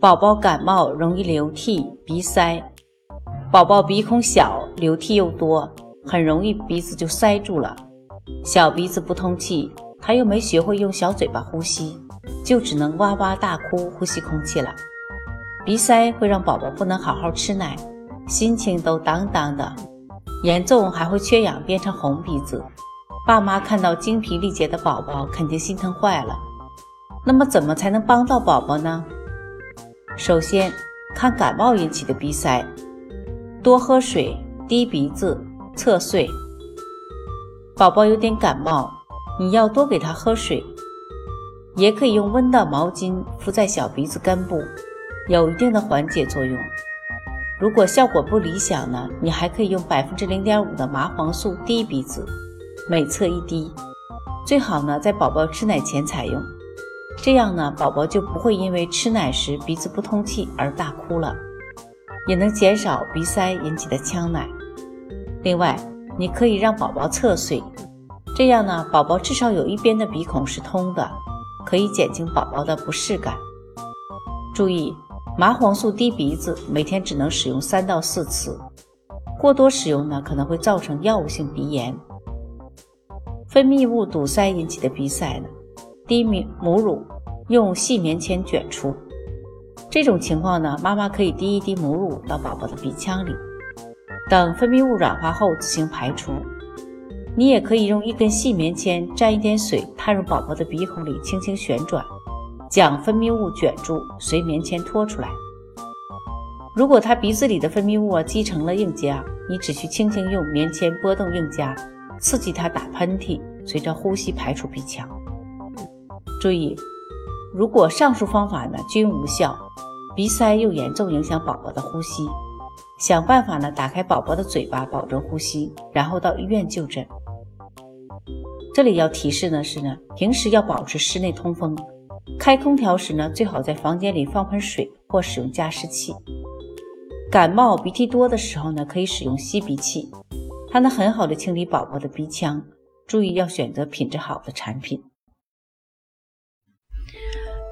宝宝感冒容易流涕、鼻塞，宝宝鼻孔小，流涕又多，很容易鼻子就塞住了。小鼻子不通气，他又没学会用小嘴巴呼吸，就只能哇哇大哭呼吸空气了。鼻塞会让宝宝不能好好吃奶，心情都当当的，严重还会缺氧变成红鼻子。爸妈看到精疲力竭的宝宝，肯定心疼坏了。那么怎么才能帮到宝宝呢？首先看感冒引起的鼻塞，多喝水，滴鼻子，侧睡。宝宝有点感冒，你要多给他喝水，也可以用温的毛巾敷在小鼻子根部，有一定的缓解作用。如果效果不理想呢，你还可以用百分之零点五的麻黄素滴鼻子，每侧一滴，最好呢在宝宝吃奶前采用。这样呢，宝宝就不会因为吃奶时鼻子不通气而大哭了，也能减少鼻塞引起的呛奶。另外，你可以让宝宝侧睡，这样呢，宝宝至少有一边的鼻孔是通的，可以减轻宝宝的不适感。注意，麻黄素滴鼻子每天只能使用三到四次，过多使用呢可能会造成药物性鼻炎。分泌物堵塞引起的鼻塞呢？滴母母乳，用细棉签卷出。这种情况呢，妈妈可以滴一滴母乳到宝宝的鼻腔里，等分泌物软化后自行排出。你也可以用一根细棉签沾一点水，探入宝宝的鼻孔里，轻轻旋转，将分泌物卷住，随棉签拖出来。如果他鼻子里的分泌物啊积成了硬痂，你只需轻轻用棉签拨动硬痂，刺激他打喷嚏，随着呼吸排出鼻腔。注意，如果上述方法呢均无效，鼻塞又严重影响宝宝的呼吸，想办法呢打开宝宝的嘴巴，保证呼吸，然后到医院就诊。这里要提示呢是呢，平时要保持室内通风，开空调时呢最好在房间里放盆水或使用加湿器。感冒鼻涕多的时候呢，可以使用吸鼻器，它能很好的清理宝宝的鼻腔。注意要选择品质好的产品。